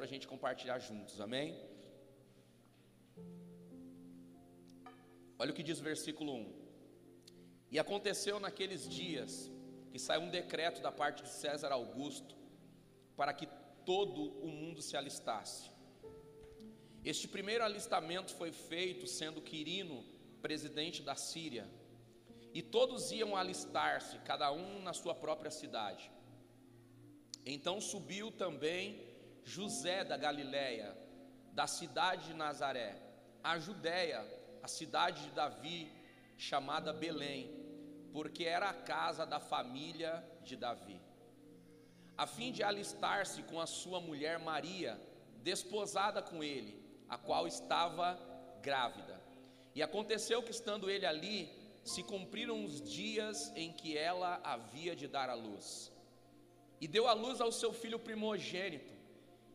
para a gente compartilhar juntos, amém? Olha o que diz o versículo 1. E aconteceu naqueles dias que saiu um decreto da parte de César Augusto para que todo o mundo se alistasse. Este primeiro alistamento foi feito sendo Quirino presidente da Síria, e todos iam alistar-se, cada um na sua própria cidade. Então subiu também José da Galiléia, da cidade de Nazaré, a Judéia, a cidade de Davi, chamada Belém, porque era a casa da família de Davi, a fim de alistar-se com a sua mulher Maria, desposada com ele, a qual estava grávida. E aconteceu que, estando ele ali, se cumpriram os dias em que ela havia de dar à luz. E deu à luz ao seu filho primogênito,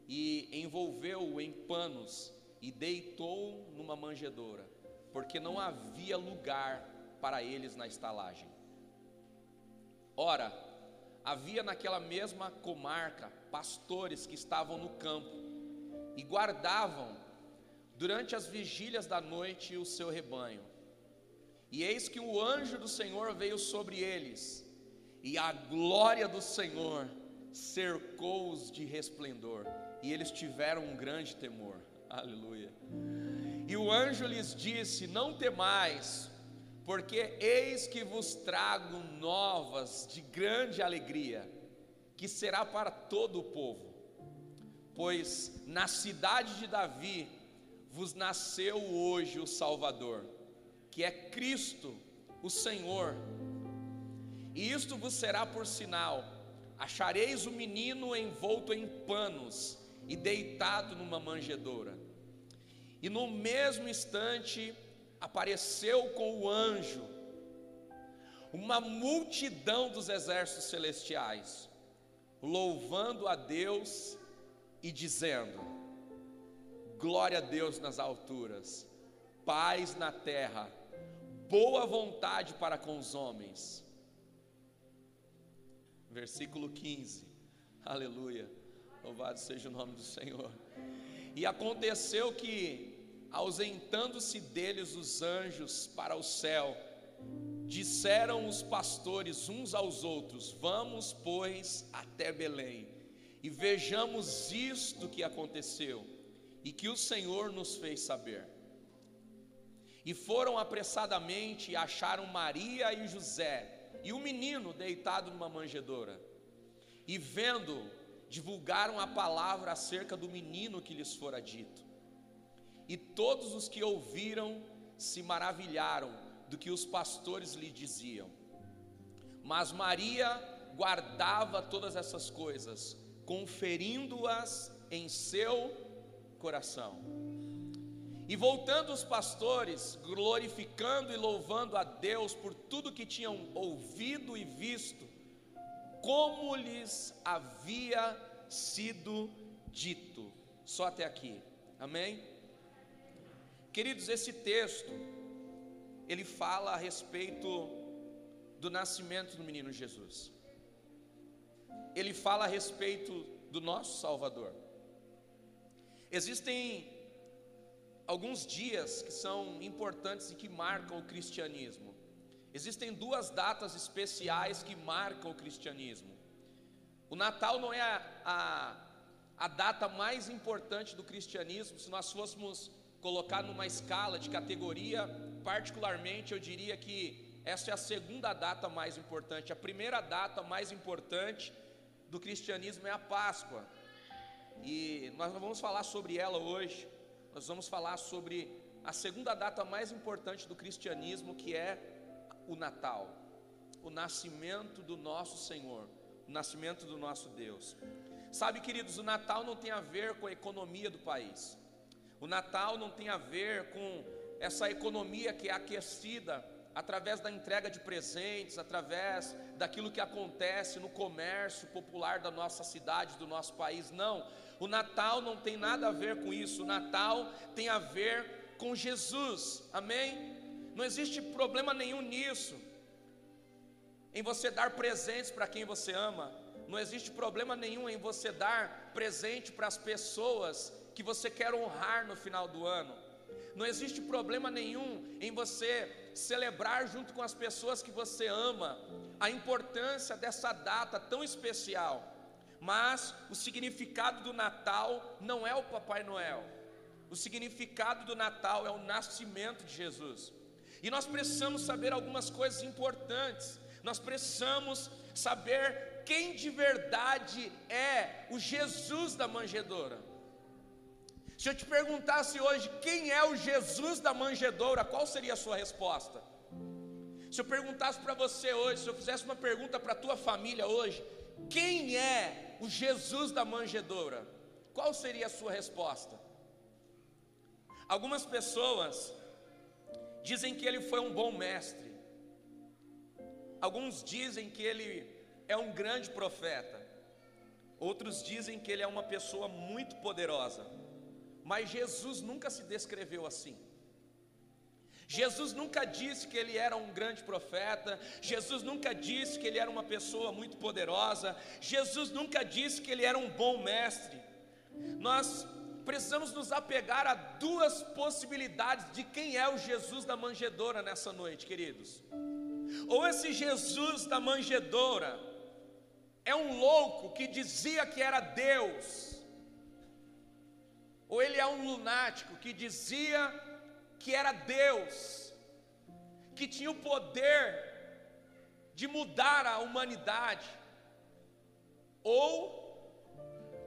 e envolveu-o em panos, e deitou numa manjedoura, porque não havia lugar para eles na estalagem. Ora, havia naquela mesma comarca pastores que estavam no campo e guardavam durante as vigílias da noite o seu rebanho. E eis que o anjo do Senhor veio sobre eles, e a glória do Senhor cercou-os de resplendor, e eles tiveram um grande temor. Aleluia. E o anjo lhes disse: Não temais, porque eis que vos trago novas de grande alegria, que será para todo o povo. Pois na cidade de Davi vos nasceu hoje o Salvador, que é Cristo, o Senhor. E isto vos será por sinal: achareis o menino envolto em panos e deitado numa manjedoura. E no mesmo instante apareceu com o anjo uma multidão dos exércitos celestiais, louvando a Deus e dizendo: Glória a Deus nas alturas, paz na terra, boa vontade para com os homens. Versículo 15, aleluia, louvado seja o nome do Senhor. E aconteceu que, ausentando-se deles os anjos para o céu, disseram os pastores uns aos outros: Vamos, pois, até Belém, e vejamos isto que aconteceu e que o Senhor nos fez saber. E foram apressadamente e acharam Maria e José e o menino deitado numa manjedoura. E vendo, divulgaram a palavra acerca do menino que lhes fora dito. E todos os que ouviram se maravilharam do que os pastores lhe diziam. Mas Maria guardava todas essas coisas, conferindo-as em seu coração. E voltando os pastores, glorificando e louvando a Deus por tudo que tinham ouvido e visto, como lhes havia sido dito. Só até aqui. Amém? Queridos, esse texto ele fala a respeito do nascimento do menino Jesus. Ele fala a respeito do nosso Salvador. Existem alguns dias que são importantes e que marcam o cristianismo. Existem duas datas especiais que marcam o cristianismo. O Natal não é a, a, a data mais importante do cristianismo, se nós fôssemos colocar numa escala de categoria, particularmente eu diria que essa é a segunda data mais importante. A primeira data mais importante do cristianismo é a Páscoa. E nós não vamos falar sobre ela hoje, nós vamos falar sobre a segunda data mais importante do cristianismo, que é o Natal, o nascimento do nosso Senhor, o nascimento do nosso Deus. Sabe, queridos, o Natal não tem a ver com a economia do país, o Natal não tem a ver com essa economia que é aquecida através da entrega de presentes, através daquilo que acontece no comércio popular da nossa cidade, do nosso país. Não, o Natal não tem nada a ver com isso. O Natal tem a ver com Jesus. Amém? Não existe problema nenhum nisso. Em você dar presentes para quem você ama. Não existe problema nenhum em você dar presente para as pessoas que você quer honrar no final do ano. Não existe problema nenhum em você celebrar junto com as pessoas que você ama a importância dessa data tão especial. Mas o significado do Natal não é o Papai Noel. O significado do Natal é o nascimento de Jesus. E nós precisamos saber algumas coisas importantes. Nós precisamos saber quem de verdade é o Jesus da manjedoura. Se eu te perguntasse hoje quem é o Jesus da manjedoura, qual seria a sua resposta? Se eu perguntasse para você hoje, se eu fizesse uma pergunta para a tua família hoje, quem é o Jesus da manjedoura? Qual seria a sua resposta? Algumas pessoas dizem que ele foi um bom mestre. Alguns dizem que ele é um grande profeta. Outros dizem que ele é uma pessoa muito poderosa. Mas Jesus nunca se descreveu assim. Jesus nunca disse que ele era um grande profeta, Jesus nunca disse que ele era uma pessoa muito poderosa, Jesus nunca disse que ele era um bom mestre. Nós precisamos nos apegar a duas possibilidades de quem é o Jesus da manjedoura nessa noite, queridos. Ou esse Jesus da manjedoura é um louco que dizia que era Deus, ou ele é um lunático que dizia que era Deus, que tinha o poder de mudar a humanidade, ou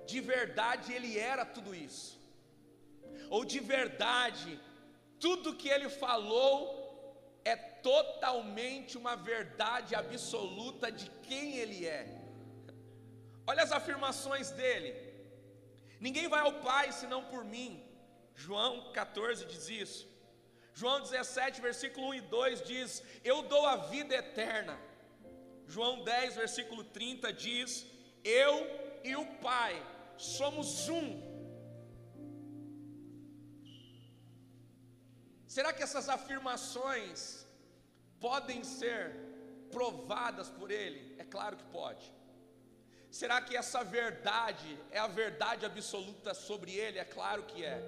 de verdade ele era tudo isso, ou de verdade tudo que ele falou totalmente uma verdade absoluta de quem ele é. Olha as afirmações dele. Ninguém vai ao Pai senão por mim. João 14 diz isso. João 17, versículo 1 e 2 diz: Eu dou a vida eterna. João 10, versículo 30 diz: Eu e o Pai somos um. Será que essas afirmações podem ser provadas por Ele? É claro que pode. Será que essa verdade é a verdade absoluta sobre ele? É claro que é.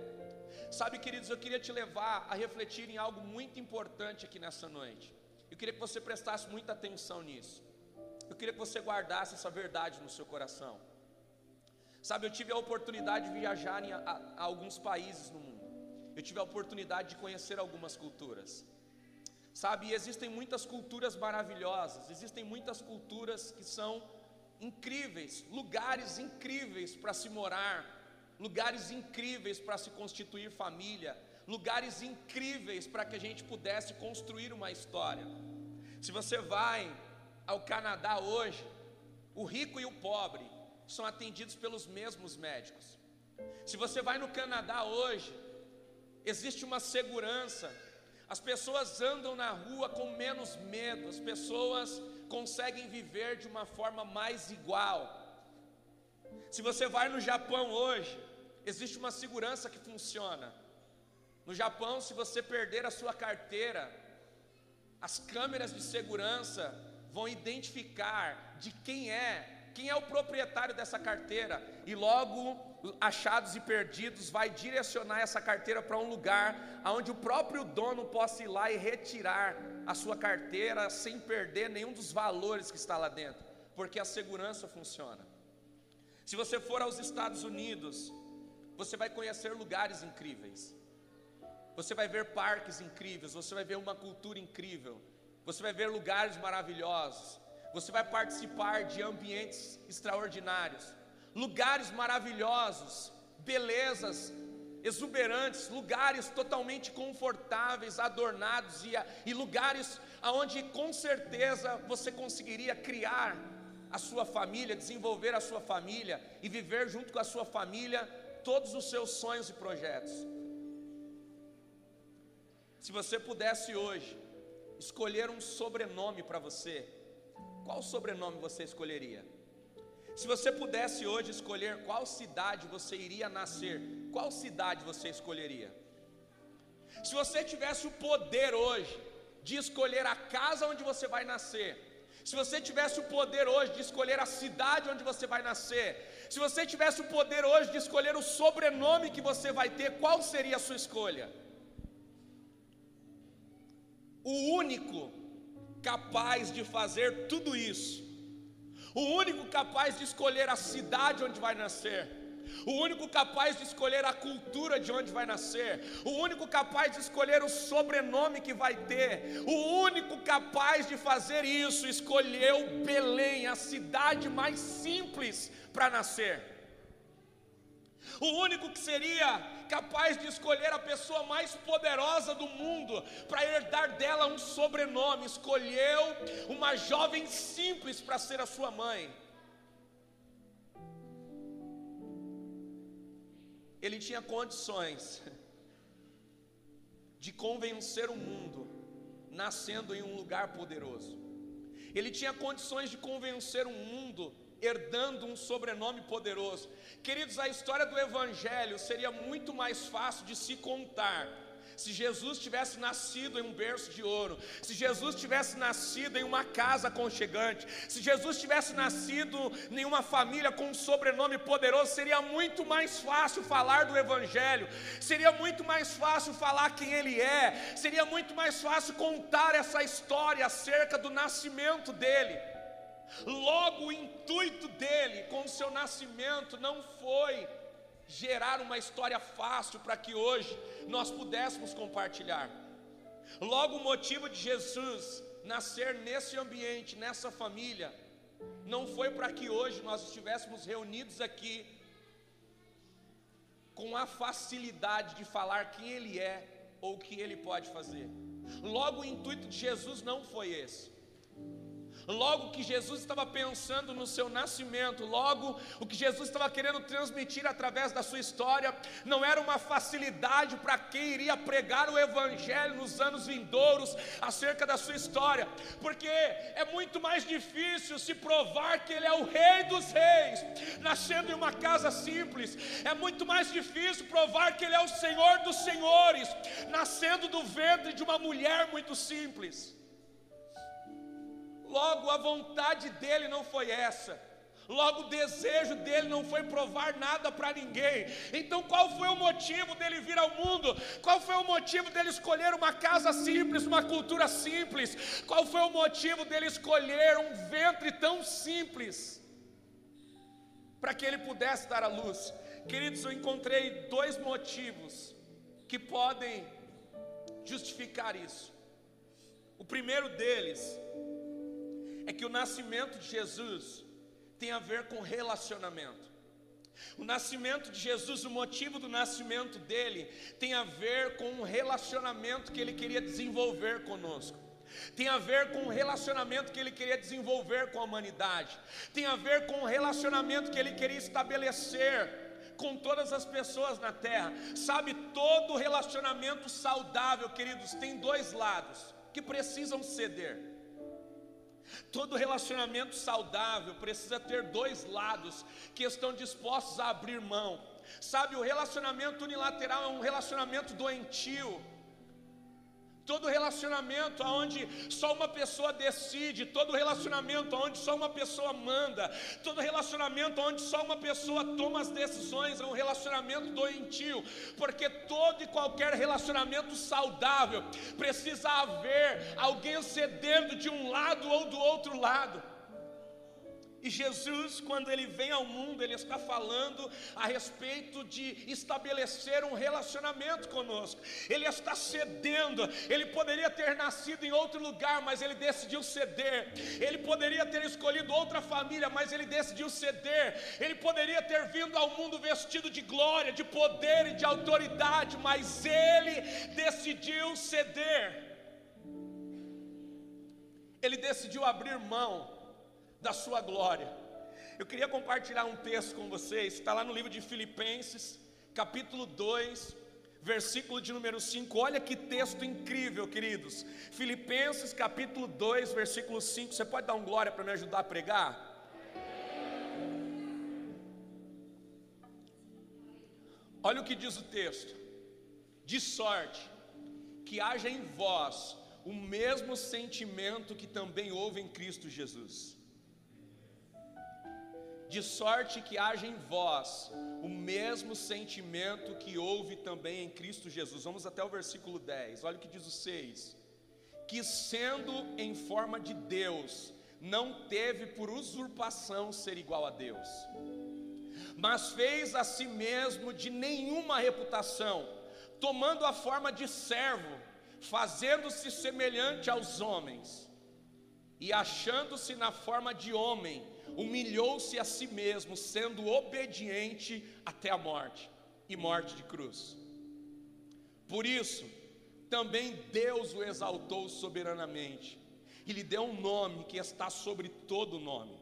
Sabe, queridos, eu queria te levar a refletir em algo muito importante aqui nessa noite. Eu queria que você prestasse muita atenção nisso. Eu queria que você guardasse essa verdade no seu coração. Sabe, eu tive a oportunidade de viajar em a, a alguns países no mundo. Eu tive a oportunidade de conhecer algumas culturas. Sabe, existem muitas culturas maravilhosas, existem muitas culturas que são incríveis, lugares incríveis para se morar, lugares incríveis para se constituir família, lugares incríveis para que a gente pudesse construir uma história. Se você vai ao Canadá hoje, o rico e o pobre são atendidos pelos mesmos médicos. Se você vai no Canadá hoje, existe uma segurança, as pessoas andam na rua com menos medo, as pessoas conseguem viver de uma forma mais igual. Se você vai no Japão hoje, existe uma segurança que funciona. No Japão, se você perder a sua carteira, as câmeras de segurança vão identificar de quem é, quem é o proprietário dessa carteira, e logo achados e perdidos vai direcionar essa carteira para um lugar onde o próprio dono possa ir lá e retirar a sua carteira sem perder nenhum dos valores que está lá dentro, porque a segurança funciona. Se você for aos Estados Unidos, você vai conhecer lugares incríveis. Você vai ver parques incríveis, você vai ver uma cultura incrível, você vai ver lugares maravilhosos, você vai participar de ambientes extraordinários lugares maravilhosos, belezas exuberantes, lugares totalmente confortáveis, adornados e, e lugares aonde com certeza você conseguiria criar a sua família, desenvolver a sua família e viver junto com a sua família todos os seus sonhos e projetos. Se você pudesse hoje escolher um sobrenome para você, qual sobrenome você escolheria? Se você pudesse hoje escolher qual cidade você iria nascer, qual cidade você escolheria? Se você tivesse o poder hoje de escolher a casa onde você vai nascer, se você tivesse o poder hoje de escolher a cidade onde você vai nascer, se você tivesse o poder hoje de escolher o sobrenome que você vai ter, qual seria a sua escolha? O único capaz de fazer tudo isso, o único capaz de escolher a cidade onde vai nascer, o único capaz de escolher a cultura de onde vai nascer, o único capaz de escolher o sobrenome que vai ter, o único capaz de fazer isso escolheu Belém, a cidade mais simples para nascer. O único que seria capaz de escolher a pessoa mais poderosa do mundo para herdar dela um sobrenome, escolheu uma jovem simples para ser a sua mãe. Ele tinha condições de convencer o mundo nascendo em um lugar poderoso. Ele tinha condições de convencer o mundo herdando um sobrenome poderoso. Queridos, a história do Evangelho seria muito mais fácil de se contar se Jesus tivesse nascido em um berço de ouro, se Jesus tivesse nascido em uma casa aconchegante, se Jesus tivesse nascido em uma família com um sobrenome poderoso, seria muito mais fácil falar do Evangelho, seria muito mais fácil falar quem Ele é, seria muito mais fácil contar essa história acerca do nascimento dele. Logo, o intuito dele com o seu nascimento não foi gerar uma história fácil para que hoje nós pudéssemos compartilhar. Logo, o motivo de Jesus nascer nesse ambiente, nessa família, não foi para que hoje nós estivéssemos reunidos aqui com a facilidade de falar quem Ele é ou o que Ele pode fazer. Logo, o intuito de Jesus não foi esse. Logo que Jesus estava pensando no seu nascimento, logo o que Jesus estava querendo transmitir através da sua história, não era uma facilidade para quem iria pregar o Evangelho nos anos vindouros acerca da sua história, porque é muito mais difícil se provar que Ele é o Rei dos Reis, nascendo em uma casa simples, é muito mais difícil provar que Ele é o Senhor dos Senhores, nascendo do ventre de uma mulher muito simples. Logo, a vontade dele não foi essa. Logo, o desejo dele não foi provar nada para ninguém. Então, qual foi o motivo dele vir ao mundo? Qual foi o motivo dele escolher uma casa simples, uma cultura simples? Qual foi o motivo dele escolher um ventre tão simples? Para que ele pudesse dar a luz. Queridos, eu encontrei dois motivos que podem justificar isso. O primeiro deles é que o nascimento de Jesus tem a ver com relacionamento. O nascimento de Jesus, o motivo do nascimento dele, tem a ver com um relacionamento que ele queria desenvolver conosco. Tem a ver com o relacionamento que ele queria desenvolver com a humanidade. Tem a ver com o relacionamento que ele queria estabelecer com todas as pessoas na terra. Sabe, todo relacionamento saudável, queridos, tem dois lados que precisam ceder. Todo relacionamento saudável precisa ter dois lados que estão dispostos a abrir mão. Sabe, o relacionamento unilateral é um relacionamento doentio. Todo relacionamento onde só uma pessoa decide, todo relacionamento onde só uma pessoa manda, todo relacionamento onde só uma pessoa toma as decisões é um relacionamento doentio, porque todo e qualquer relacionamento saudável precisa haver alguém cedendo de um lado ou do outro lado. E Jesus, quando ele vem ao mundo, ele está falando a respeito de estabelecer um relacionamento conosco. Ele está cedendo. Ele poderia ter nascido em outro lugar, mas ele decidiu ceder. Ele poderia ter escolhido outra família, mas ele decidiu ceder. Ele poderia ter vindo ao mundo vestido de glória, de poder e de autoridade, mas ele decidiu ceder. Ele decidiu abrir mão da sua glória. Eu queria compartilhar um texto com vocês, está lá no livro de Filipenses, capítulo 2, versículo de número 5. Olha que texto incrível, queridos. Filipenses, capítulo 2, versículo 5. Você pode dar um glória para me ajudar a pregar? Olha o que diz o texto: de sorte que haja em vós o mesmo sentimento que também houve em Cristo Jesus. De sorte que haja em vós o mesmo sentimento que houve também em Cristo Jesus. Vamos até o versículo 10, olha o que diz o 6: Que sendo em forma de Deus, não teve por usurpação ser igual a Deus, mas fez a si mesmo de nenhuma reputação, tomando a forma de servo, fazendo-se semelhante aos homens, e achando-se na forma de homem, humilhou-se a si mesmo, sendo obediente até a morte e morte de cruz. Por isso, também Deus o exaltou soberanamente e lhe deu um nome que está sobre todo nome,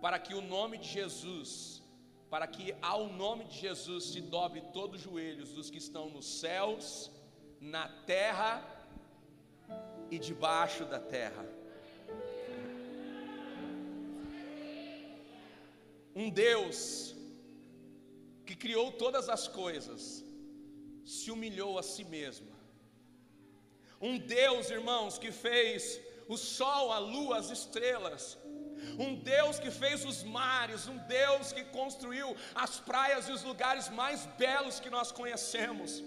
para que o nome de Jesus, para que ao nome de Jesus se dobre todos os joelhos dos que estão nos céus, na terra e debaixo da terra. Um Deus que criou todas as coisas, se humilhou a si mesmo. Um Deus, irmãos, que fez o sol, a lua, as estrelas. Um Deus que fez os mares, um Deus que construiu as praias e os lugares mais belos que nós conhecemos.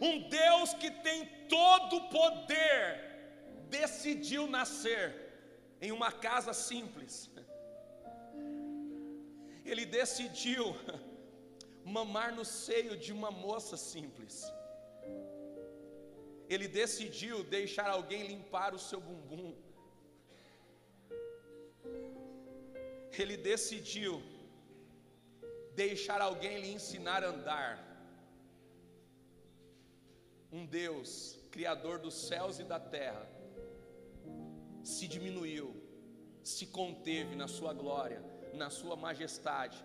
Um Deus que tem todo o poder, decidiu nascer em uma casa simples ele decidiu mamar no seio de uma moça simples. Ele decidiu deixar alguém limpar o seu bumbum. Ele decidiu deixar alguém lhe ensinar a andar. Um Deus, Criador dos céus e da terra, se diminuiu, se conteve na sua glória na sua majestade,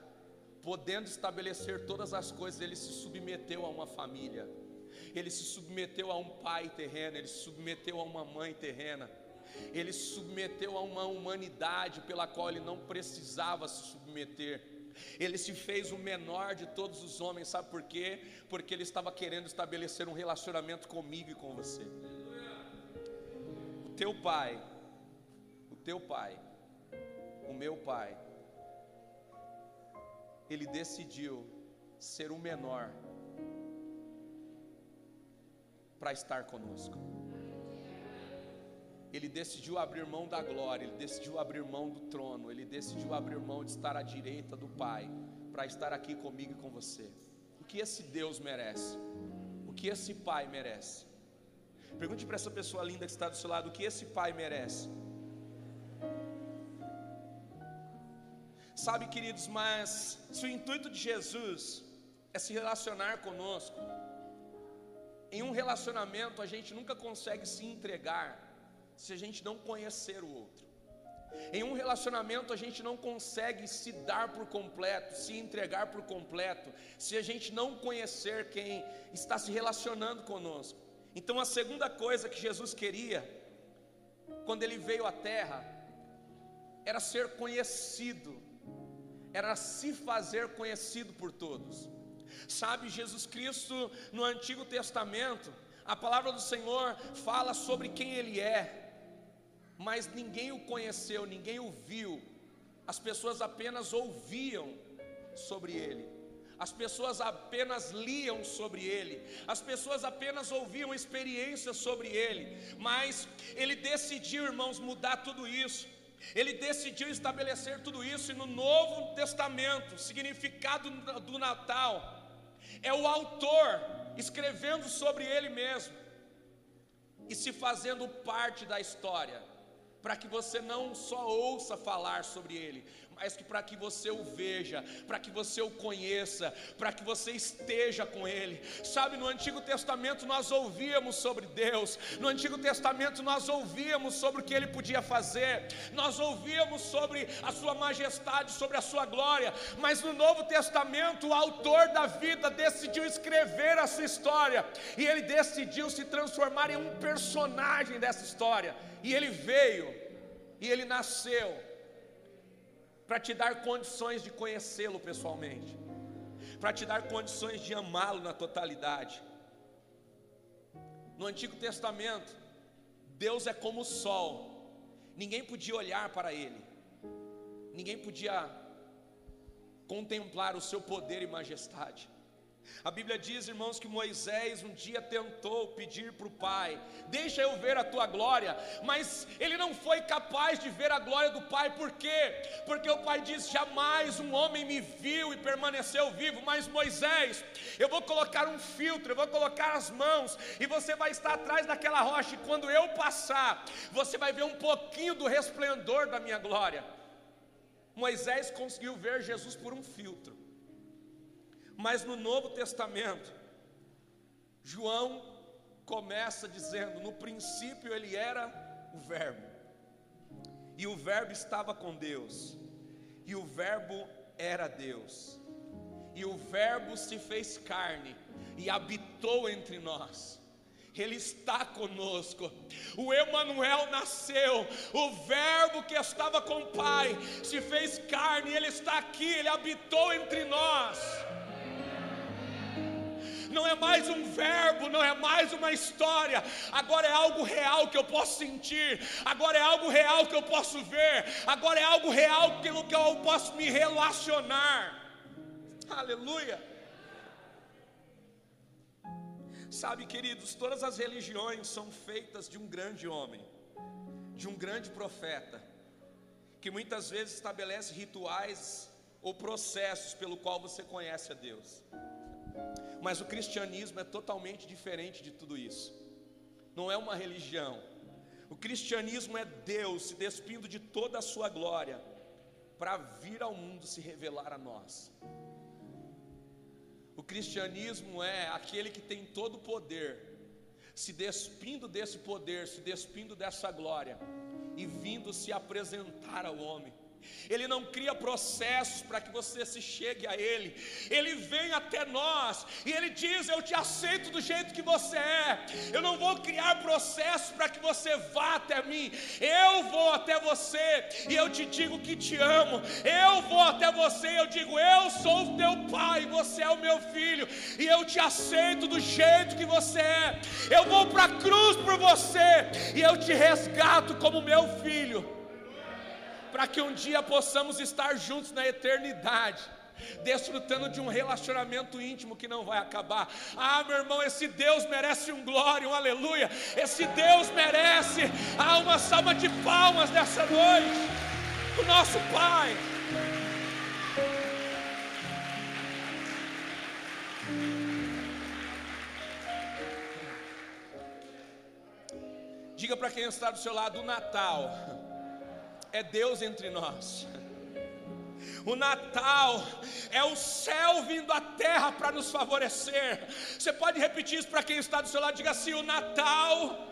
podendo estabelecer todas as coisas, ele se submeteu a uma família, ele se submeteu a um pai terreno, ele se submeteu a uma mãe terrena, ele se submeteu a uma humanidade pela qual ele não precisava se submeter. Ele se fez o menor de todos os homens, sabe por quê? Porque ele estava querendo estabelecer um relacionamento comigo e com você. O teu pai, o teu pai, o meu pai, ele decidiu ser o menor para estar conosco. Ele decidiu abrir mão da glória, ele decidiu abrir mão do trono, ele decidiu abrir mão de estar à direita do Pai, para estar aqui comigo e com você. O que esse Deus merece? O que esse Pai merece? Pergunte para essa pessoa linda que está do seu lado: o que esse Pai merece? Sabe, queridos, mas se o intuito de Jesus é se relacionar conosco, em um relacionamento a gente nunca consegue se entregar se a gente não conhecer o outro. Em um relacionamento a gente não consegue se dar por completo, se entregar por completo, se a gente não conhecer quem está se relacionando conosco. Então a segunda coisa que Jesus queria, quando ele veio à terra, era ser conhecido era se fazer conhecido por todos. Sabe, Jesus Cristo no Antigo Testamento, a palavra do Senhor fala sobre quem Ele é, mas ninguém o conheceu, ninguém o viu, as pessoas apenas ouviam sobre Ele. As pessoas apenas liam sobre ele, as pessoas apenas ouviam experiências sobre ele, mas ele decidiu, irmãos, mudar tudo isso. Ele decidiu estabelecer tudo isso e no Novo Testamento, significado do Natal. É o autor escrevendo sobre ele mesmo e se fazendo parte da história, para que você não só ouça falar sobre ele, mas que para que você o veja, para que você o conheça, para que você esteja com Ele. Sabe, no Antigo Testamento nós ouvíamos sobre Deus, no Antigo Testamento nós ouvíamos sobre o que Ele podia fazer, nós ouvíamos sobre a Sua majestade, sobre a Sua glória, mas no Novo Testamento o autor da vida decidiu escrever a sua história, e ele decidiu se transformar em um personagem dessa história, e ele veio, e ele nasceu para te dar condições de conhecê-lo pessoalmente, para te dar condições de amá-lo na totalidade. No Antigo Testamento, Deus é como o sol, ninguém podia olhar para Ele, ninguém podia contemplar o seu poder e majestade. A Bíblia diz, irmãos, que Moisés um dia tentou pedir para o Pai: Deixa eu ver a tua glória, mas ele não foi capaz de ver a glória do Pai, por quê? Porque o Pai diz: Jamais um homem me viu e permaneceu vivo, mas Moisés, eu vou colocar um filtro, eu vou colocar as mãos, e você vai estar atrás daquela rocha, e quando eu passar, você vai ver um pouquinho do resplendor da minha glória. Moisés conseguiu ver Jesus por um filtro. Mas no Novo Testamento, João começa dizendo: no princípio ele era o Verbo, e o Verbo estava com Deus, e o Verbo era Deus, e o Verbo se fez carne e habitou entre nós. Ele está conosco. O Emanuel nasceu, o Verbo que estava com o Pai se fez carne, ele está aqui, ele habitou entre nós não é mais um verbo, não é mais uma história, agora é algo real que eu posso sentir, agora é algo real que eu posso ver, agora é algo real que eu posso me relacionar. Aleluia. Sabe, queridos, todas as religiões são feitas de um grande homem, de um grande profeta, que muitas vezes estabelece rituais ou processos pelo qual você conhece a Deus. Mas o cristianismo é totalmente diferente de tudo isso. Não é uma religião. O cristianismo é Deus se despindo de toda a sua glória para vir ao mundo se revelar a nós. O cristianismo é aquele que tem todo o poder, se despindo desse poder, se despindo dessa glória e vindo se apresentar ao homem. Ele não cria processos para que você se chegue a Ele. Ele vem até nós e Ele diz: Eu te aceito do jeito que você é. Eu não vou criar processos para que você vá até mim. Eu vou até você e eu te digo que te amo. Eu vou até você e eu digo: Eu sou o teu pai, você é o meu filho e eu te aceito do jeito que você é. Eu vou para a cruz por você e eu te resgato como meu filho para que um dia possamos estar juntos na eternidade desfrutando de um relacionamento íntimo que não vai acabar. Ah, meu irmão, esse Deus merece um glória, um aleluia. Esse Deus merece ah, uma salva de palmas nessa noite. O nosso Pai. Diga para quem está do seu lado: o Natal é Deus entre nós. O Natal é o céu vindo à terra para nos favorecer. Você pode repetir isso para quem está do seu lado? Diga assim: o Natal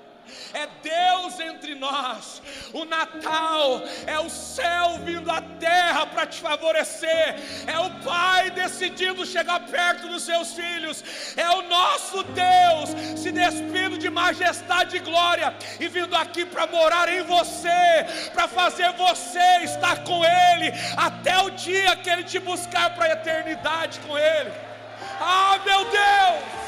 é Deus entre nós. O Natal é o céu vindo à terra para te favorecer, é o Pai decidindo chegar perto dos seus filhos, é o nosso Deus se despindo de majestade e glória e vindo aqui para morar em você, para fazer você estar com Ele até o dia que Ele te buscar para a eternidade com Ele. Ah, meu Deus!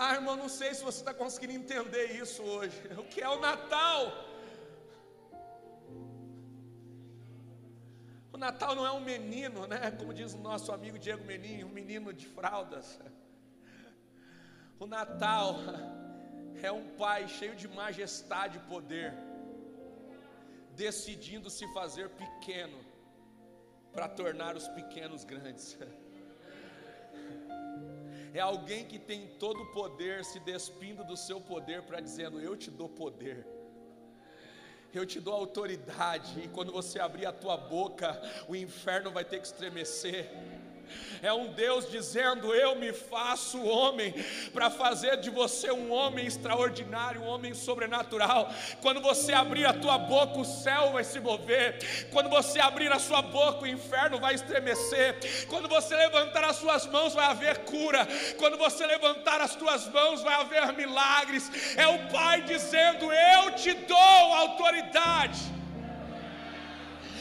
Ah, irmão, não sei se você está conseguindo entender isso hoje. O que é o Natal? O Natal não é um menino, né? Como diz o nosso amigo Diego Menin, um menino de fraldas. O Natal é um pai cheio de majestade e poder, decidindo se fazer pequeno para tornar os pequenos grandes. é alguém que tem todo o poder se despindo do seu poder para dizendo: Eu te dou poder. Eu te dou autoridade, e quando você abrir a tua boca, o inferno vai ter que estremecer é um Deus dizendo: Eu me faço homem, para fazer de você um homem extraordinário, um homem sobrenatural. Quando você abrir a tua boca, o céu vai se mover. Quando você abrir a sua boca, o inferno vai estremecer. Quando você levantar as suas mãos, vai haver cura. Quando você levantar as tuas mãos, vai haver milagres. É o Pai dizendo: Eu te dou autoridade.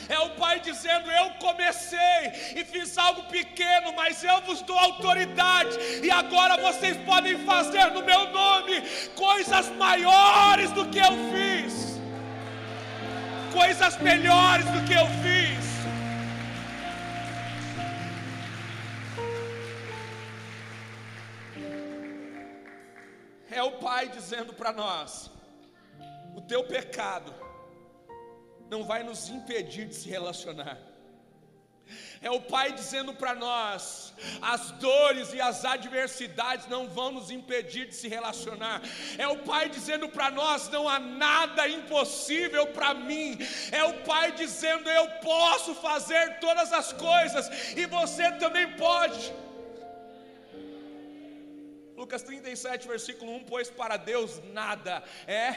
É o Pai dizendo: Eu comecei e fiz algo pequeno, mas eu vos dou autoridade, e agora vocês podem fazer no meu nome coisas maiores do que eu fiz, coisas melhores do que eu fiz. É o Pai dizendo para nós: o teu pecado não vai nos impedir de se relacionar. É o Pai dizendo para nós: as dores e as adversidades não vão nos impedir de se relacionar. É o Pai dizendo para nós: não há nada impossível para mim. É o Pai dizendo: eu posso fazer todas as coisas e você também pode. Lucas 37, versículo 1: Pois para Deus nada é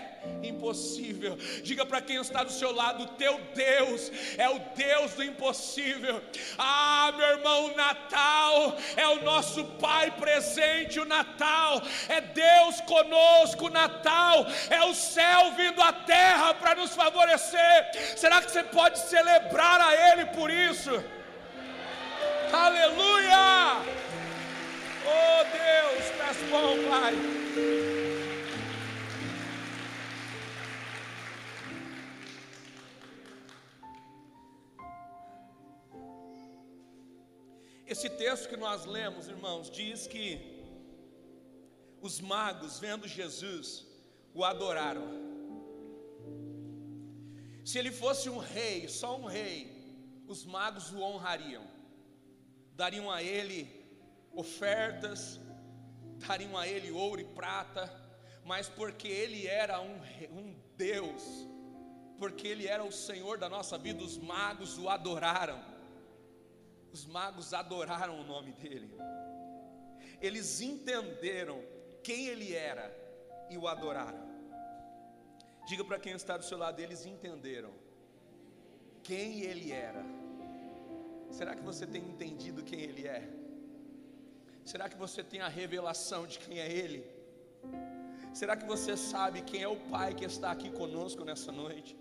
impossível. Diga para quem está do seu lado: teu Deus é o Deus do impossível. Ah, meu irmão, o Natal é o nosso Pai presente. O Natal é Deus conosco. O Natal é o céu vindo à terra para nos favorecer. Será que você pode celebrar a Ele por isso? Aleluia! Bom, Pai. Esse texto que nós lemos, irmãos, diz que os magos, vendo Jesus, o adoraram. Se ele fosse um rei, só um rei, os magos o honrariam, dariam a ele ofertas, dariam a ele ouro e prata, mas porque ele era um, um Deus, porque ele era o Senhor da nossa vida, os magos o adoraram, os magos adoraram o nome dele, eles entenderam quem ele era e o adoraram. Diga para quem está do seu lado, eles entenderam quem ele era. Será que você tem entendido quem ele é? Será que você tem a revelação de quem é Ele? Será que você sabe quem é o Pai que está aqui conosco nessa noite?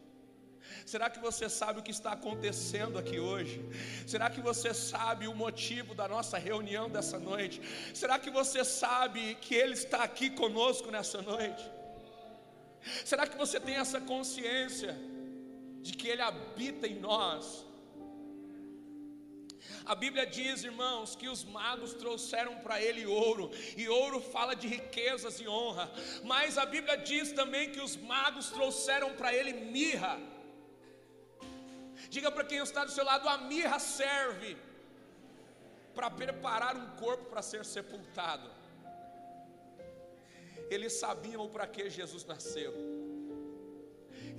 Será que você sabe o que está acontecendo aqui hoje? Será que você sabe o motivo da nossa reunião dessa noite? Será que você sabe que Ele está aqui conosco nessa noite? Será que você tem essa consciência de que Ele habita em nós? A Bíblia diz, irmãos, que os magos trouxeram para ele ouro, e ouro fala de riquezas e honra, mas a Bíblia diz também que os magos trouxeram para ele mirra. Diga para quem está do seu lado: a mirra serve para preparar um corpo para ser sepultado. Eles sabiam para que Jesus nasceu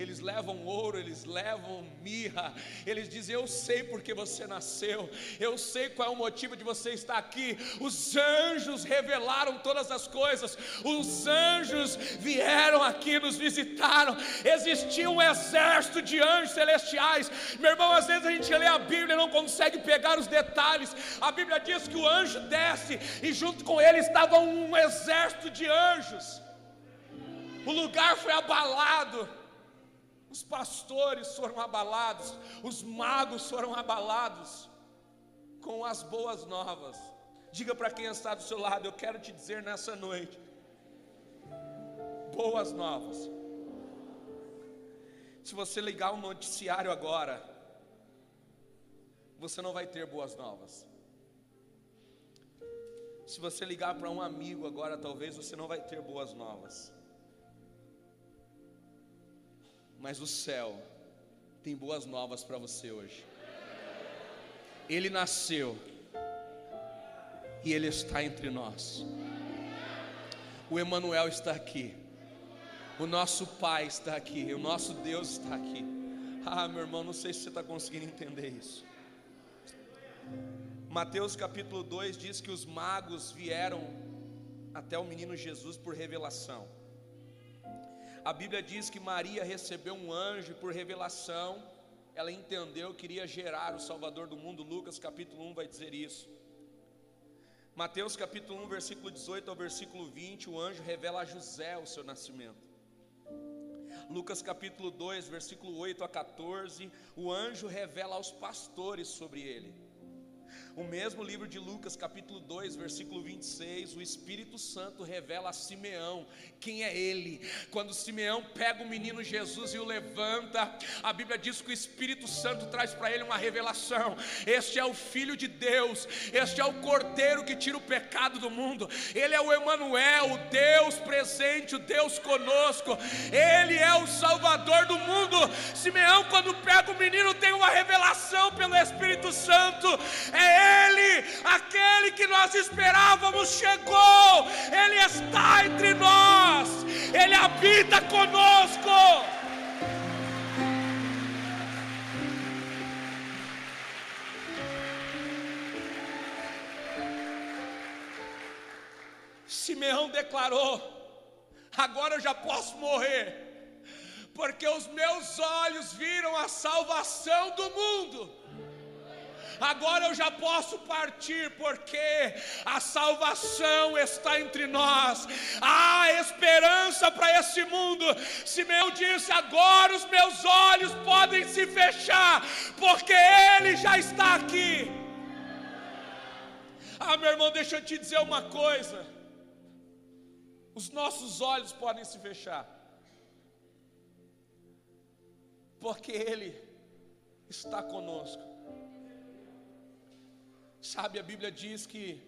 eles levam ouro, eles levam mirra, eles dizem: Eu sei porque você nasceu, eu sei qual é o motivo de você estar aqui. Os anjos revelaram todas as coisas, os anjos vieram aqui, nos visitaram. Existia um exército de anjos celestiais, meu irmão. Às vezes a gente lê a Bíblia e não consegue pegar os detalhes. A Bíblia diz que o anjo desce e junto com ele estava um exército de anjos. O lugar foi abalado. Os pastores foram abalados, os magos foram abalados com as boas novas. Diga para quem está do seu lado, eu quero te dizer nessa noite: boas novas. Se você ligar o um noticiário agora, você não vai ter boas novas. Se você ligar para um amigo agora, talvez você não vai ter boas novas. Mas o céu tem boas novas para você hoje. Ele nasceu e ele está entre nós. O Emanuel está aqui. O nosso Pai está aqui, o nosso Deus está aqui. Ah, meu irmão, não sei se você está conseguindo entender isso. Mateus capítulo 2 diz que os magos vieram até o menino Jesus por revelação. A Bíblia diz que Maria recebeu um anjo por revelação ela entendeu que iria gerar o Salvador do mundo. Lucas capítulo 1 vai dizer isso. Mateus capítulo 1, versículo 18 ao versículo 20, o anjo revela a José o seu nascimento. Lucas capítulo 2, versículo 8 a 14, o anjo revela aos pastores sobre ele. O mesmo livro de Lucas, capítulo 2, versículo 26, o Espírito Santo revela a Simeão quem é ele. Quando Simeão pega o menino Jesus e o levanta, a Bíblia diz que o Espírito Santo traz para ele uma revelação. Este é o filho de Deus, este é o cordeiro que tira o pecado do mundo. Ele é o Emanuel, o Deus presente, o Deus conosco. Ele é o salvador do mundo. Simeão quando pega o menino tem uma revelação pelo Espírito Santo. É ele, aquele que nós esperávamos, chegou, Ele está entre nós, Ele habita conosco. Simeão declarou: agora eu já posso morrer porque os meus olhos viram a salvação do mundo agora eu já posso partir, porque a salvação está entre nós, há esperança para esse mundo. Simeão disse: agora os meus olhos podem se fechar, porque Ele já está aqui. Ah, meu irmão, deixa eu te dizer uma coisa. Os nossos olhos podem se fechar, porque Ele está conosco. Sabe, a Bíblia diz que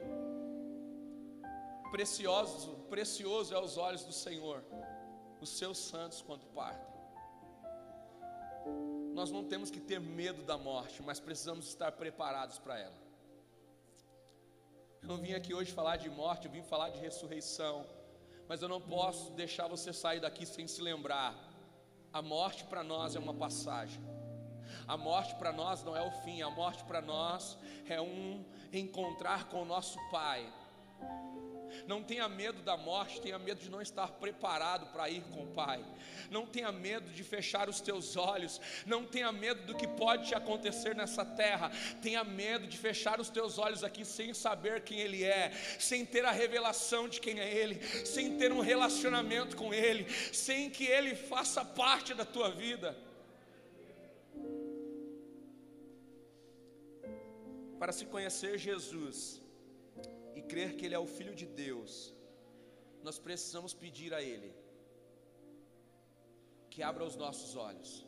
precioso, precioso é aos olhos do Senhor os seus santos quando partem. Nós não temos que ter medo da morte, mas precisamos estar preparados para ela. Eu não vim aqui hoje falar de morte, eu vim falar de ressurreição, mas eu não posso deixar você sair daqui sem se lembrar. A morte para nós é uma passagem. A morte para nós não é o fim, a morte para nós é um encontrar com o nosso Pai. Não tenha medo da morte, tenha medo de não estar preparado para ir com o Pai. Não tenha medo de fechar os teus olhos. Não tenha medo do que pode te acontecer nessa terra. Tenha medo de fechar os teus olhos aqui sem saber quem Ele é, sem ter a revelação de quem é Ele, sem ter um relacionamento com Ele, sem que Ele faça parte da tua vida. Para se conhecer Jesus e crer que Ele é o Filho de Deus, nós precisamos pedir a Ele que abra os nossos olhos,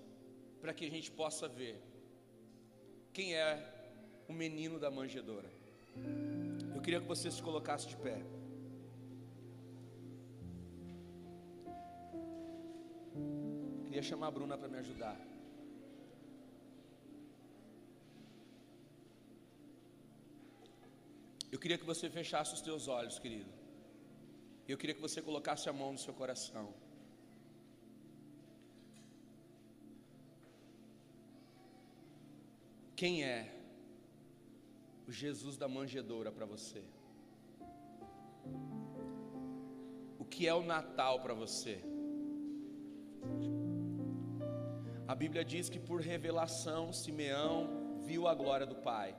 para que a gente possa ver quem é o menino da manjedoura. Eu queria que você se colocasse de pé. Queria chamar a Bruna para me ajudar. Eu queria que você fechasse os teus olhos, querido. Eu queria que você colocasse a mão no seu coração. Quem é o Jesus da manjedoura para você? O que é o Natal para você? A Bíblia diz que por revelação Simeão viu a glória do Pai.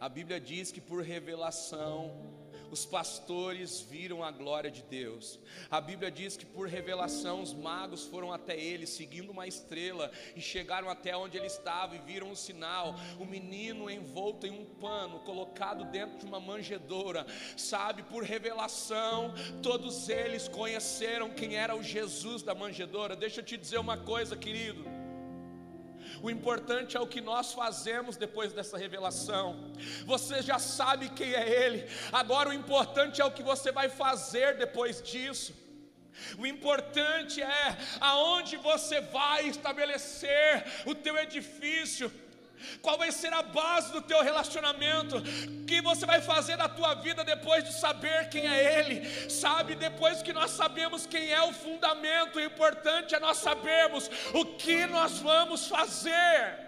A Bíblia diz que por revelação os pastores viram a glória de Deus. A Bíblia diz que por revelação os magos foram até ele, seguindo uma estrela, e chegaram até onde ele estava e viram o sinal: o menino envolto em um pano, colocado dentro de uma manjedoura. Sabe, por revelação, todos eles conheceram quem era o Jesus da manjedoura. Deixa eu te dizer uma coisa, querido. O importante é o que nós fazemos depois dessa revelação. Você já sabe quem é Ele. Agora o importante é o que você vai fazer depois disso. O importante é aonde você vai estabelecer o teu edifício qual vai ser a base do teu relacionamento? O que você vai fazer na tua vida depois de saber quem é Ele? Sabe, depois que nós sabemos quem é o fundamento, o importante é nós sabermos o que nós vamos fazer.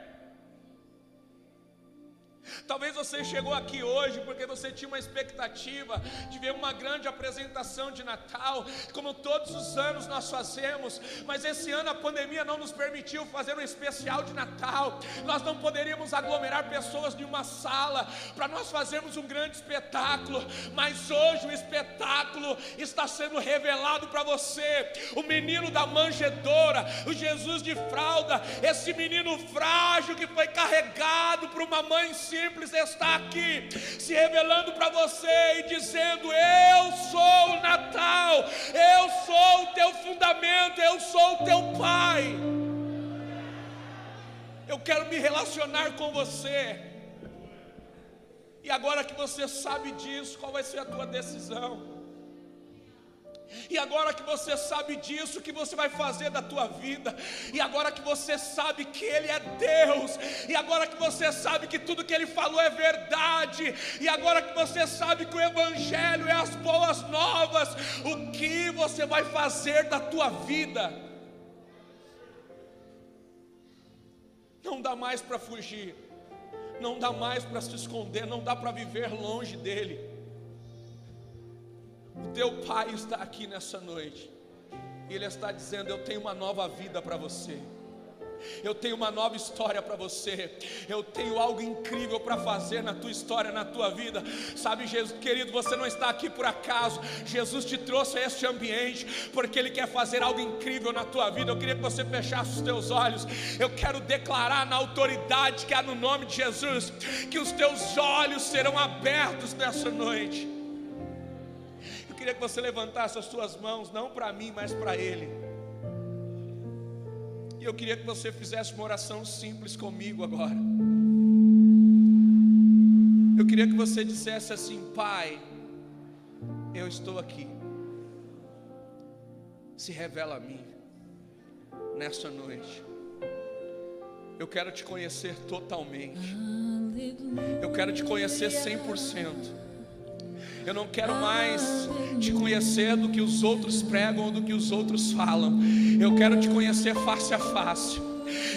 Talvez você chegou aqui hoje porque você tinha uma expectativa de ver uma grande apresentação de Natal, como todos os anos nós fazemos, mas esse ano a pandemia não nos permitiu fazer um especial de Natal. Nós não poderíamos aglomerar pessoas em uma sala para nós fazermos um grande espetáculo, mas hoje o espetáculo está sendo revelado para você. O menino da manjedoura, o Jesus de fralda, esse menino frágil que foi carregado por uma mãe está aqui, se revelando para você e dizendo: Eu sou o Natal, eu sou o teu fundamento, eu sou o teu Pai. Eu quero me relacionar com você. E agora que você sabe disso, qual vai ser a tua decisão? E agora que você sabe disso, o que você vai fazer da tua vida? E agora que você sabe que Ele é Deus, e agora que você sabe que tudo que Ele falou é verdade, e agora que você sabe que o Evangelho é as boas novas, o que você vai fazer da tua vida? Não dá mais para fugir, não dá mais para se esconder, não dá para viver longe dEle. O teu pai está aqui nessa noite. E ele está dizendo: Eu tenho uma nova vida para você. Eu tenho uma nova história para você. Eu tenho algo incrível para fazer na tua história, na tua vida. Sabe, Jesus, querido, você não está aqui por acaso. Jesus te trouxe a este ambiente porque Ele quer fazer algo incrível na tua vida. Eu queria que você fechasse os teus olhos. Eu quero declarar na autoridade que há no nome de Jesus que os teus olhos serão abertos nessa noite queria que você levantasse as suas mãos, não para mim, mas para Ele. E eu queria que você fizesse uma oração simples comigo agora. Eu queria que você dissesse assim: Pai, eu estou aqui. Se revela a mim nesta noite. Eu quero te conhecer totalmente. Eu quero te conhecer 100%. Eu não quero mais te conhecer do que os outros pregam ou do que os outros falam. Eu quero te conhecer face a face.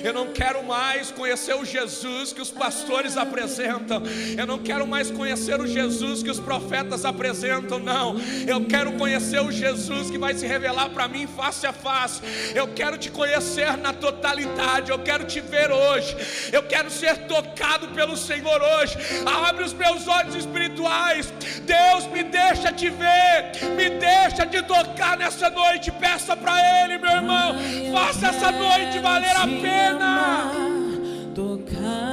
Eu não quero mais conhecer o Jesus que os pastores apresentam. Eu não quero mais conhecer o Jesus que os profetas apresentam, não. Eu quero conhecer o Jesus que vai se revelar para mim face a face. Eu quero te conhecer na totalidade. Eu quero te ver hoje. Eu quero ser tocado pelo Senhor hoje. Abre os meus olhos espirituais. Deus, me deixa te ver. Me deixa te tocar nessa noite. Peça para Ele, meu irmão. Faça essa noite valer a pena. Tocar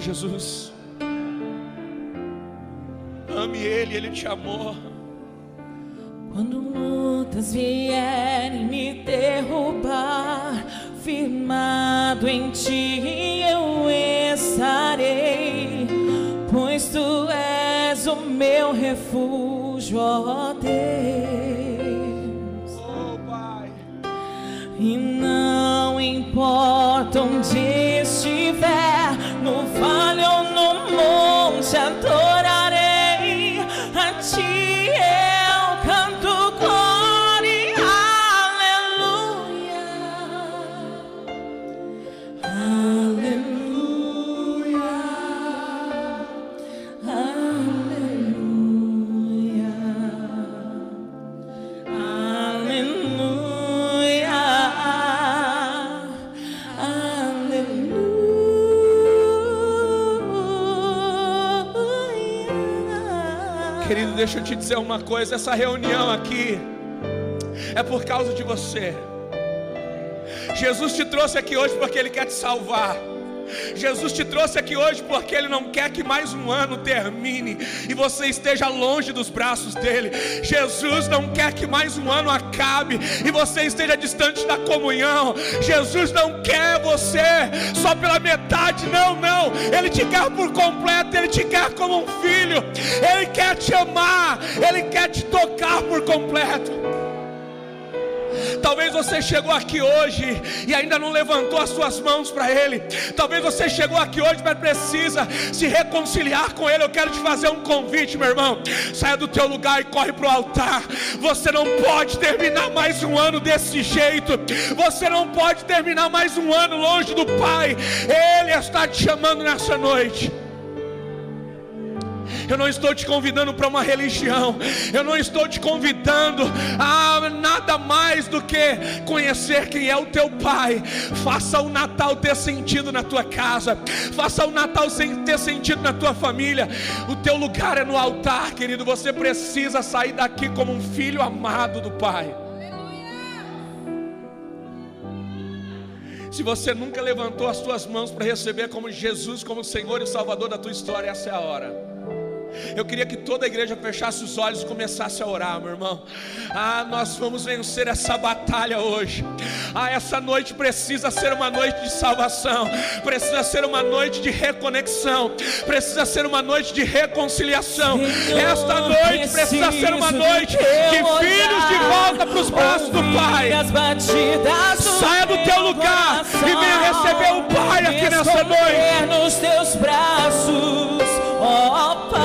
Jesus. Ame Ele, Ele te amou. Quando lutas vierem me derrubar, firmado em ti eu estarei, pois tu és o meu refúgio, dizer uma coisa: essa reunião aqui é por causa de você. Jesus te trouxe aqui hoje porque Ele quer te salvar. Jesus te trouxe aqui hoje porque Ele não quer que mais um ano termine e você esteja longe dos braços dEle. Jesus não quer que mais um ano acabe e você esteja distante da comunhão. Jesus não quer você só pela metade, não, não. Ele te quer por completo, Ele te quer como um filho, Ele quer te amar, Ele quer te tocar por completo. Talvez você chegou aqui hoje e ainda não levantou as suas mãos para Ele. Talvez você chegou aqui hoje, mas precisa se reconciliar com Ele. Eu quero te fazer um convite, meu irmão. Saia do teu lugar e corre para o altar. Você não pode terminar mais um ano desse jeito. Você não pode terminar mais um ano longe do Pai. Ele está te chamando nessa noite. Eu não estou te convidando para uma religião. Eu não estou te convidando a nada mais do que conhecer quem é o teu Pai. Faça o Natal ter sentido na tua casa. Faça o Natal ter sentido na tua família. O teu lugar é no altar, querido. Você precisa sair daqui como um filho amado do Pai. Se você nunca levantou as suas mãos para receber como Jesus como Senhor e Salvador da tua história, essa é a hora. Eu queria que toda a igreja fechasse os olhos e começasse a orar, meu irmão. Ah, nós vamos vencer essa batalha hoje. Ah, essa noite precisa ser uma noite de salvação, precisa ser uma noite de reconexão, precisa ser uma noite de reconciliação. Esta noite precisa ser uma noite de filhos de volta para os braços do Pai. Saia do teu lugar e venha receber o Pai aqui nessa noite. Nos teus braços, ó Pai.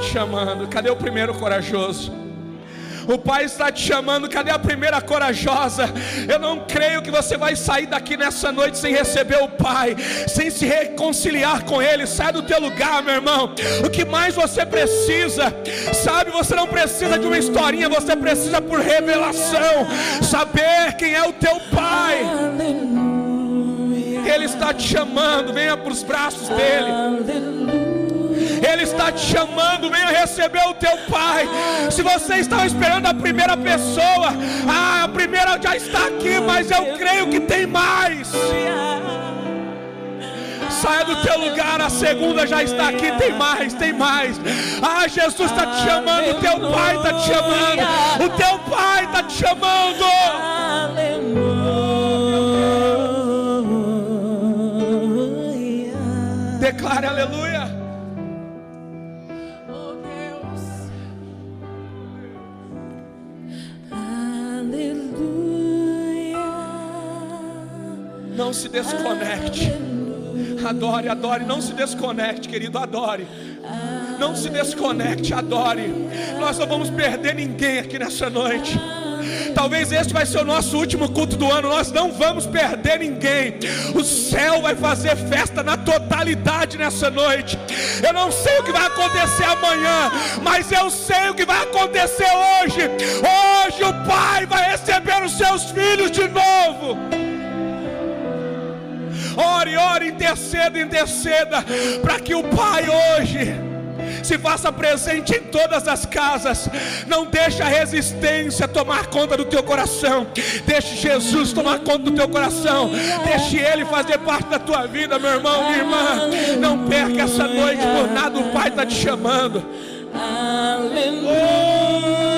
Te chamando. Cadê o primeiro corajoso? O Pai está te chamando. Cadê a primeira corajosa? Eu não creio que você vai sair daqui nessa noite sem receber o Pai, sem se reconciliar com Ele. Sai do teu lugar, meu irmão. O que mais você precisa, sabe? Você não precisa de uma historinha, você precisa por revelação saber quem é o teu Pai. Ele está te chamando. Venha para os braços dele. Ele está te chamando, venha receber o teu Pai. Se você estava esperando a primeira pessoa, ah, a primeira já está aqui, mas eu creio que tem mais. Saia do teu lugar, a segunda já está aqui, tem mais, tem mais. Ah, Jesus está te chamando, o teu Pai está te chamando, o teu Pai está te chamando. Declare aleluia. Não se desconecte. Adore, adore, não se desconecte, querido, adore. Não se desconecte, adore. Nós não vamos perder ninguém aqui nessa noite. Talvez este vai ser o nosso último culto do ano. Nós não vamos perder ninguém. O céu vai fazer festa na totalidade nessa noite. Eu não sei o que vai acontecer amanhã, mas eu sei o que vai acontecer hoje. Hoje o Pai vai receber os seus filhos de novo. Ore, ore, interceda, interceda, para que o Pai hoje se faça presente em todas as casas. Não deixe a resistência tomar conta do teu coração. Deixe Jesus tomar conta do teu coração. Deixe Ele fazer parte da tua vida, meu irmão, minha irmã. Não perca essa noite por nada. O Pai está te chamando. Aleluia.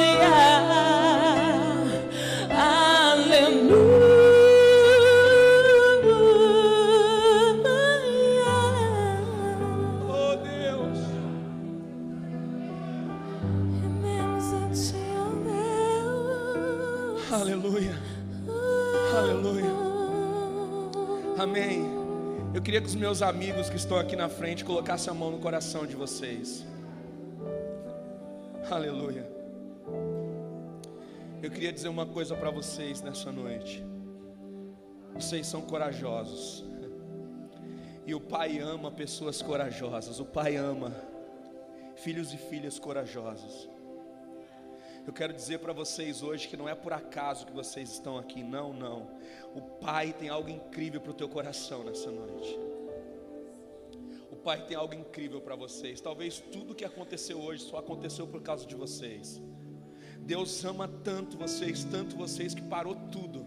Amém. Eu queria que os meus amigos que estão aqui na frente colocassem a mão no coração de vocês. Aleluia. Eu queria dizer uma coisa para vocês nessa noite. Vocês são corajosos. E o Pai ama pessoas corajosas. O Pai ama filhos e filhas corajosos. Eu quero dizer para vocês hoje que não é por acaso que vocês estão aqui, não, não. O Pai tem algo incrível para o teu coração nessa noite. O Pai tem algo incrível para vocês. Talvez tudo que aconteceu hoje só aconteceu por causa de vocês. Deus ama tanto vocês, tanto vocês que parou tudo.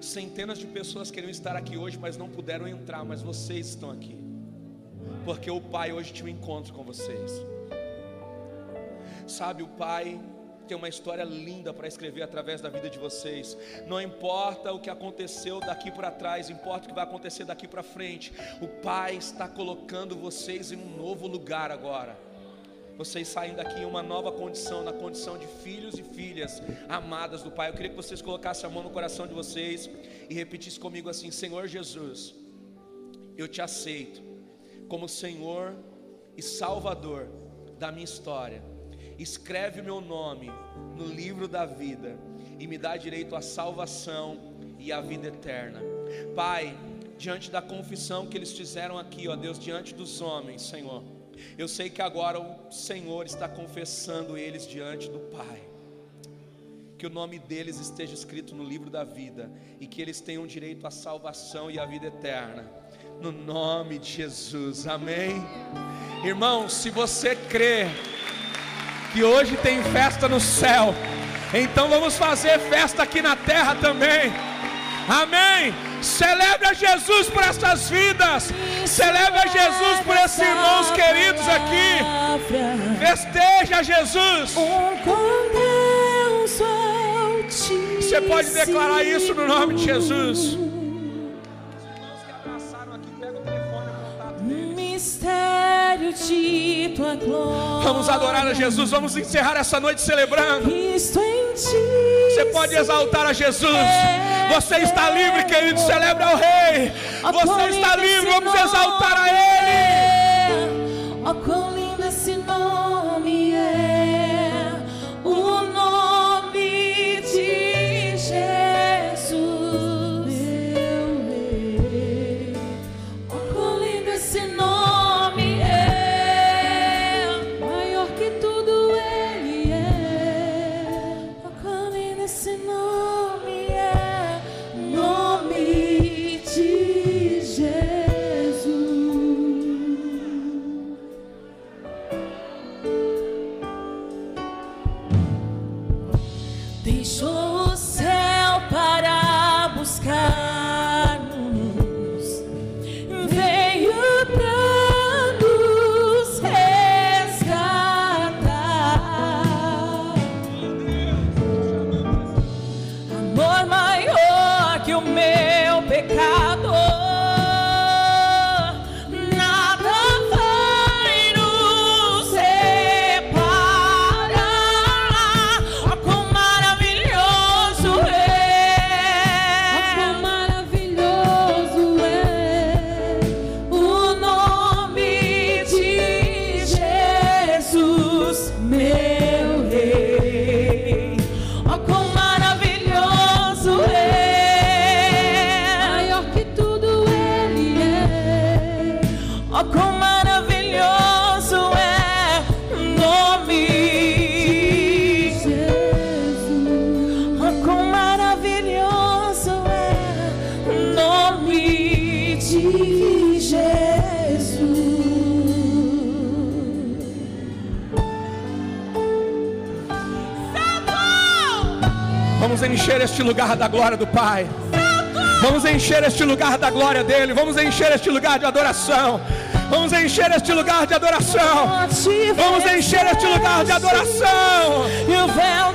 Centenas de pessoas queriam estar aqui hoje, mas não puderam entrar, mas vocês estão aqui. Porque o Pai hoje tinha um encontro com vocês. Sabe, o Pai tem uma história linda para escrever através da vida de vocês. Não importa o que aconteceu daqui para trás, importa o que vai acontecer daqui para frente. O Pai está colocando vocês em um novo lugar agora. Vocês saem daqui em uma nova condição, na condição de filhos e filhas amadas do Pai. Eu queria que vocês colocassem a mão no coração de vocês e repetissem comigo assim: Senhor Jesus, eu te aceito como Senhor e Salvador da minha história escreve o meu nome no livro da vida e me dá direito à salvação e à vida eterna. Pai, diante da confissão que eles fizeram aqui, ó Deus, diante dos homens, Senhor, eu sei que agora o Senhor está confessando eles diante do Pai. Que o nome deles esteja escrito no livro da vida e que eles tenham direito à salvação e à vida eterna. No nome de Jesus, amém. Irmão, se você crê, que hoje tem festa no céu. Então vamos fazer festa aqui na terra também. Amém. Celebra Jesus por essas vidas. Celebra Jesus por esses irmãos queridos aqui. Festeja Jesus. Você pode declarar isso no nome de Jesus. Vamos adorar a Jesus, vamos encerrar essa noite celebrando. Você pode exaltar a Jesus. Você está livre, querido. Celebra ao Rei. Você está livre. Vamos exaltar a Ele. Da glória do Pai. Vamos encher este lugar da glória dele. Vamos encher este lugar de adoração. Vamos encher este lugar de adoração. Vamos encher este lugar de adoração. E o véu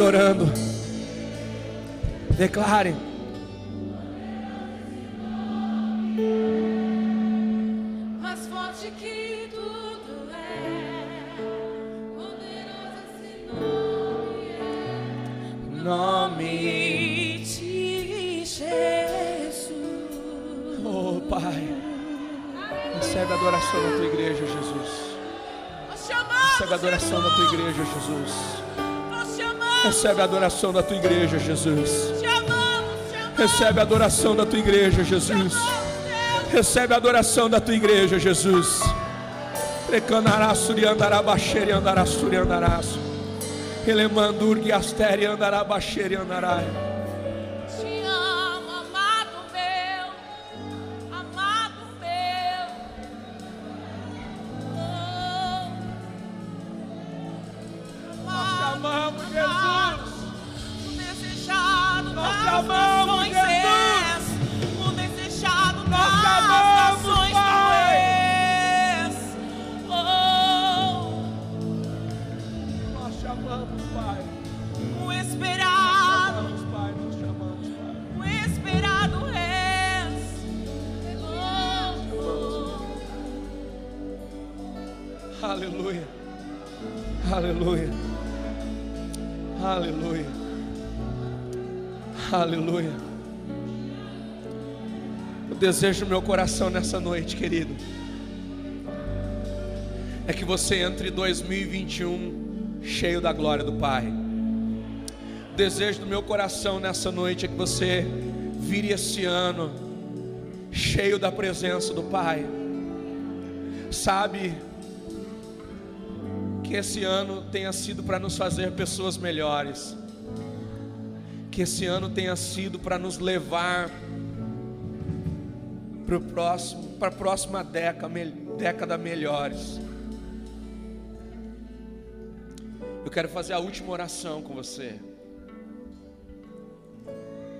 adorando. Declare. Recebe a adoração da tua igreja, Jesus. Recebe a adoração da tua igreja, Jesus. Recebe a adoração da tua igreja, Jesus. Suriandarás. Elemandurgue, astere, andará, baixere, andará. Aleluia. Aleluia. Aleluia. Aleluia. O desejo do meu coração nessa noite, querido, é que você entre 2021 cheio da glória do Pai. O desejo do meu coração nessa noite é que você vire esse ano cheio da presença do Pai. Sabe, que esse ano tenha sido para nos fazer pessoas melhores. Que esse ano tenha sido para nos levar para o próximo, para a próxima década, década melhores. Eu quero fazer a última oração com você.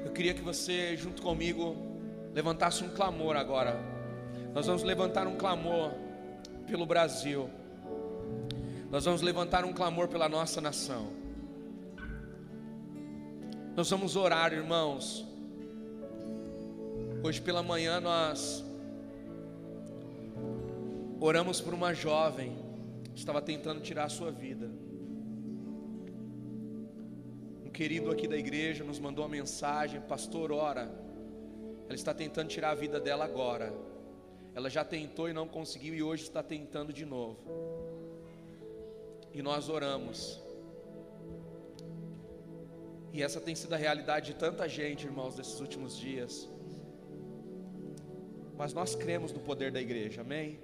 Eu queria que você, junto comigo, levantasse um clamor agora. Nós vamos levantar um clamor pelo Brasil. Nós vamos levantar um clamor pela nossa nação. Nós vamos orar, irmãos. Hoje pela manhã nós oramos por uma jovem que estava tentando tirar a sua vida. Um querido aqui da igreja nos mandou uma mensagem: Pastor, ora. Ela está tentando tirar a vida dela agora. Ela já tentou e não conseguiu, e hoje está tentando de novo. E nós oramos. E essa tem sido a realidade de tanta gente, irmãos, desses últimos dias. Mas nós cremos no poder da igreja, amém?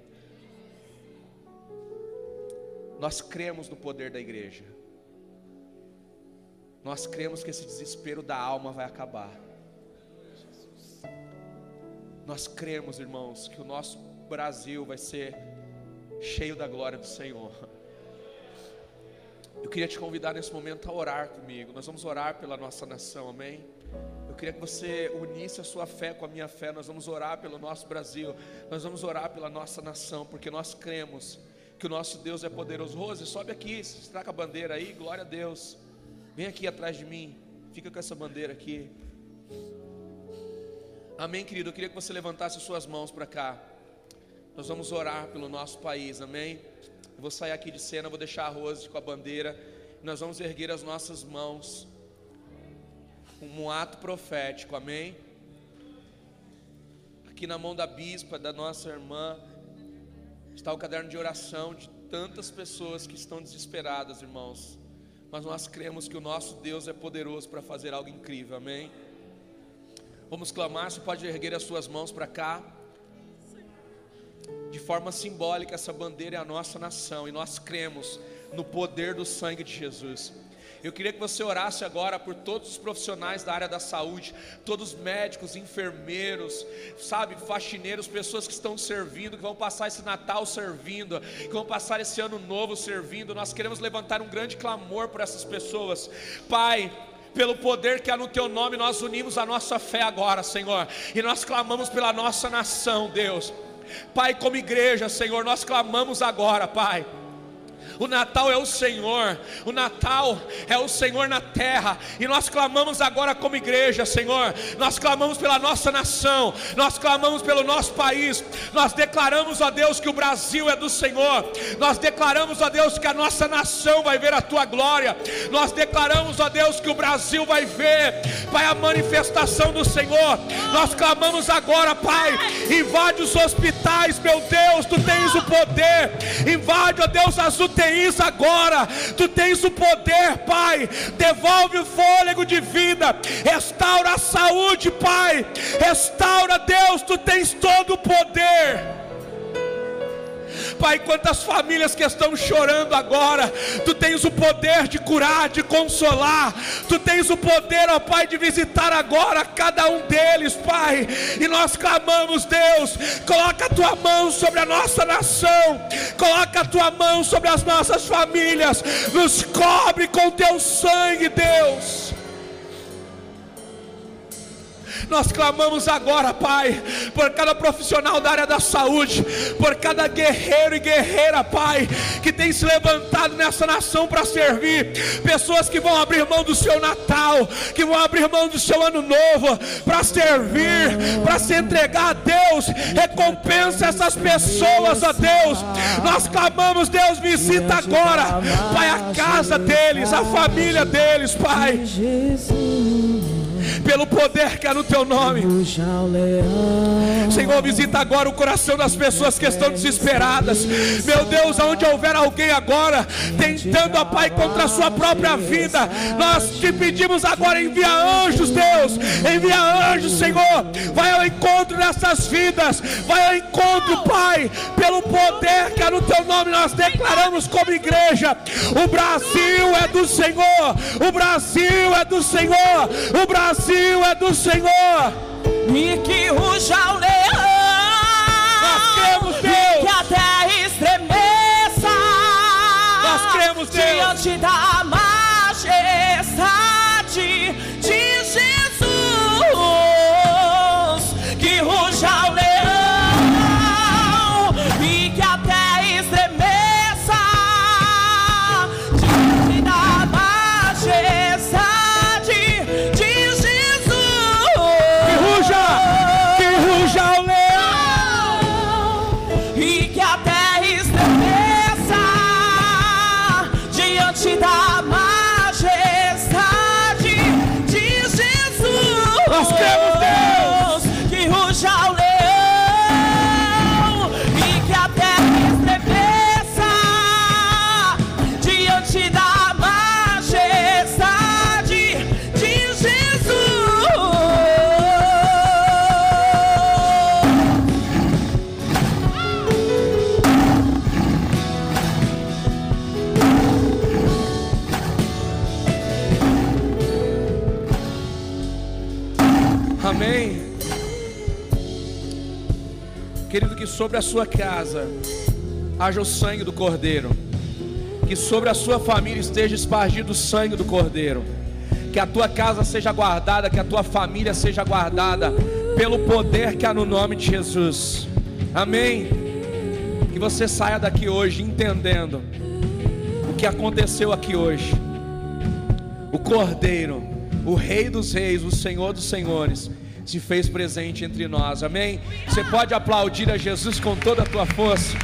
Nós cremos no poder da igreja. Nós cremos que esse desespero da alma vai acabar. Nós cremos, irmãos, que o nosso Brasil vai ser cheio da glória do Senhor. Eu queria te convidar nesse momento a orar comigo. Nós vamos orar pela nossa nação, amém? Eu queria que você unisse a sua fé com a minha fé. Nós vamos orar pelo nosso Brasil, nós vamos orar pela nossa nação, porque nós cremos que o nosso Deus é poderoso. Rose, sobe aqui, com a bandeira aí, glória a Deus. Vem aqui atrás de mim, fica com essa bandeira aqui. Amém, querido. Eu queria que você levantasse suas mãos para cá. Nós vamos orar pelo nosso país, amém? Eu vou sair aqui de cena, vou deixar a Rose com a bandeira. Nós vamos erguer as nossas mãos um ato profético, amém? Aqui na mão da bispa, da nossa irmã, está o caderno de oração de tantas pessoas que estão desesperadas, irmãos. Mas nós cremos que o nosso Deus é poderoso para fazer algo incrível, amém? Vamos clamar, você pode erguer as suas mãos para cá. De forma simbólica, essa bandeira é a nossa nação e nós cremos no poder do sangue de Jesus. Eu queria que você orasse agora por todos os profissionais da área da saúde, todos os médicos, enfermeiros, sabe, faxineiros, pessoas que estão servindo, que vão passar esse Natal servindo, que vão passar esse ano novo servindo. Nós queremos levantar um grande clamor por essas pessoas. Pai, pelo poder que há no teu nome, nós unimos a nossa fé agora, Senhor, e nós clamamos pela nossa nação, Deus. Pai, como igreja, Senhor, nós clamamos agora, Pai o Natal é o Senhor, o Natal é o Senhor na terra, e nós clamamos agora como igreja, Senhor, nós clamamos pela nossa nação, nós clamamos pelo nosso país, nós declaramos a Deus que o Brasil é do Senhor, nós declaramos a Deus que a nossa nação vai ver a tua glória, nós declaramos a Deus que o Brasil vai ver, Pai, a manifestação do Senhor, nós clamamos agora, Pai, invade os hospitais, meu Deus, tu tens o poder, invade, ó Deus, as UTIs isso agora. Tu tens o poder, Pai. Devolve o fôlego de vida. Restaura a saúde, Pai. Restaura, Deus. Tu tens todo o poder. Pai, quantas famílias que estão chorando agora, Tu tens o poder de curar, de consolar, Tu tens o poder, ó Pai, de visitar agora cada um deles, Pai, e nós clamamos, Deus, coloca a Tua mão sobre a nossa nação, coloca a Tua mão sobre as nossas famílias, nos cobre com Teu sangue, Deus. Nós clamamos agora, Pai, por cada profissional da área da saúde, por cada guerreiro e guerreira, Pai, que tem se levantado nessa nação para servir, pessoas que vão abrir mão do seu Natal, que vão abrir mão do seu ano novo, para servir, para se entregar a Deus. Recompensa essas pessoas, ó Deus. Nós clamamos, Deus, visita agora, Pai, a casa deles, a família deles, Pai. Jesus pelo poder que há no teu nome. Senhor, visita agora o coração das pessoas que estão desesperadas. Meu Deus, aonde houver alguém agora tentando, a Pai, contra a sua própria vida, nós te pedimos agora, envia anjos, Deus, envia anjos, Senhor, vai ao encontro dessas vidas, vai ao encontro, Pai, pelo poder que há no teu nome, nós declaramos como igreja: o Brasil é do Senhor, o Brasil é do Senhor, o Brasil Brasil é do Senhor. E que ruja o leão. Nós cremos, Deus. E que a terra estremeça. Nós cremos, Deus. Diante da majestade sobre a sua casa haja o sangue do Cordeiro. que sobre a sua família esteja espargido o sangue do Cordeiro, que a tua casa seja guardada, que a tua família seja guardada pelo poder que há no nome de Jesus. Amém. Que você saia daqui hoje entendendo o que aconteceu aqui hoje. O Cordeiro, o Rei dos Reis, o Senhor dos Senhores, se fez presente entre nós. Amém. Você pode aplaudir a Jesus com toda a tua força.